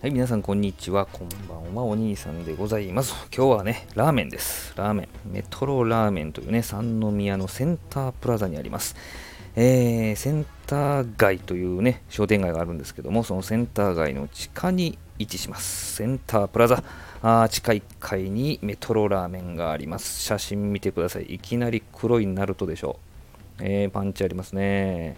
はい、皆さんこんにちは。こんばんは。お兄さんでございます。今日はね、ラーメンです。ラーメン。メトロラーメンというね、三宮のセンタープラザにあります。えー、センター街というね、商店街があるんですけども、そのセンター街の地下に位置します。センタープラザ。あ地下1階にメトロラーメンがあります。写真見てください。いきなり黒いナルトでしょう。えー、パンチありますね。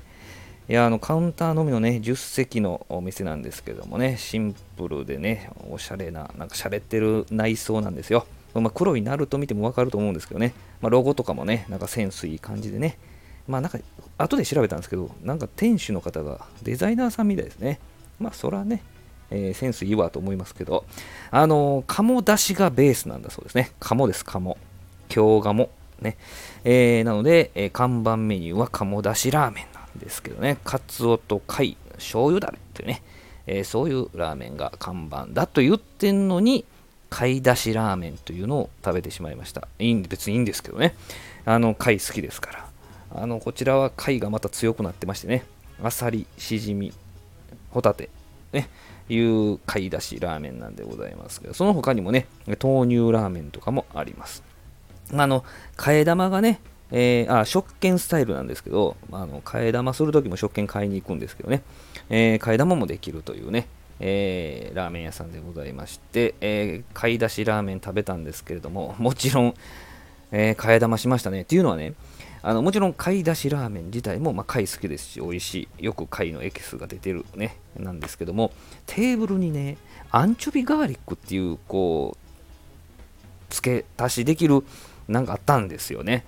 いや、あの、カウンターのみのね、10席のお店なんですけどもね、シンプルでね、おしゃれな、なんか洒落てる内装なんですよ。まあ、黒いナルト見てもわかると思うんですけどね、まあ、ロゴとかもね、なんかセンスいい感じでね、まあなんか、後で調べたんですけど、なんか店主の方がデザイナーさんみたいですね。まあそらね、えー、センスいいわと思いますけど、あのー、鴨だしがベースなんだそうですね。鴨です、鴨。京鴨。ね。えー、なので、え、看板メニューは鴨だしラーメンですけどね、カツオと貝、醤油だれっていうね、えー、そういうラーメンが看板だと言ってんのに、貝だしラーメンというのを食べてしまいました。いい別にいいんですけどね。あの、貝好きですから。あの、こちらは貝がまた強くなってましてね、あさり、しじみ、ホタテ、ね、いう貝だしラーメンなんでございますけど、その他にもね、豆乳ラーメンとかもあります。あの、替え玉がね、えー、あ食券スタイルなんですけど、あの替え玉するときも食券買いに行くんですけどね、えー、替え玉もできるというね、えー、ラーメン屋さんでございまして、えー、買い出しラーメン食べたんですけれども、もちろん、えー、替え玉しましたね。っていうのはね、あのもちろん買い出しラーメン自体も、まあ、貝好きですし、美味しい。よく貝のエキスが出てるね、なんですけども、テーブルにね、アンチョビガーリックっていう、こう、付け足しできる、なんかあったんですよね。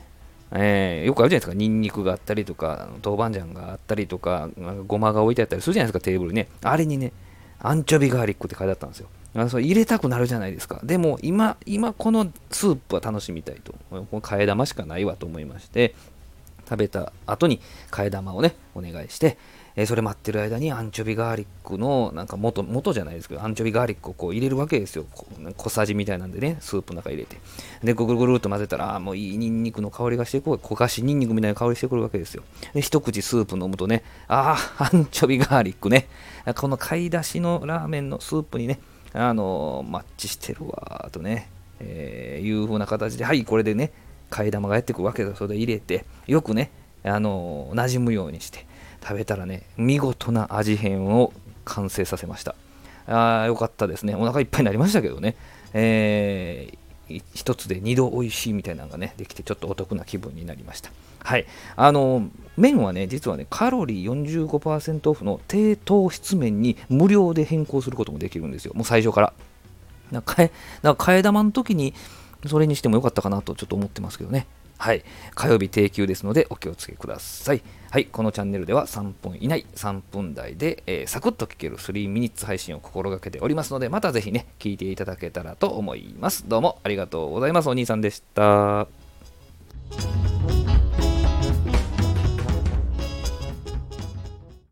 えー、よくあるじゃないですか、ニンニクがあったりとか、豆板醤があったりとか、ごまが置いてあったりするじゃないですか、テーブルね。あれにね、アンチョビガーリックって書いてあったんですよ。あそれ入れたくなるじゃないですか。でも今、今このスープは楽しみたいと。この替え玉しかないわと思いまして、食べた後に替え玉をね、お願いして、えー、それ待ってる間にアンチョビガーリックの、なんか元、元じゃないですけど、アンチョビガーリックをこう入れるわけですよ。小さじみたいなんでね、スープの中入れて。で、ぐるぐるっと混ぜたら、あもういいニンニクの香りがしてこう、焦がしニンニクみたいな香りしてくるわけですよ。で、一口スープ飲むとね、ああ、アンチョビガーリックね。この買い出しのラーメンのスープにね、あのー、マッチしてるわ、とね、えー、いう風な形で、はい、これでね、替え玉がやってくるわけだそれで入れて、よくね、あのー、馴染むようにして、食べたらね、見事な味変を完成させました。あよかったですね。お腹いっぱいになりましたけどね。えー、一つで二度美味しいみたいなのがね、できてちょっとお得な気分になりました。はい。あの、麺はね、実はね、カロリー45%オフの低糖質麺に無料で変更することもできるんですよ。もう最初から。なんか替え、なんか替え玉の時にそれにしてもよかったかなとちょっと思ってますけどね。はい。火曜日定休ですのでお気をつけください。はい。このチャンネルでは3分以内、3分台で、えー、サクッと聞ける3ミニッツ配信を心がけておりますので、またぜひね、聞いていただけたらと思います。どうもありがとうございます。お兄さんでした。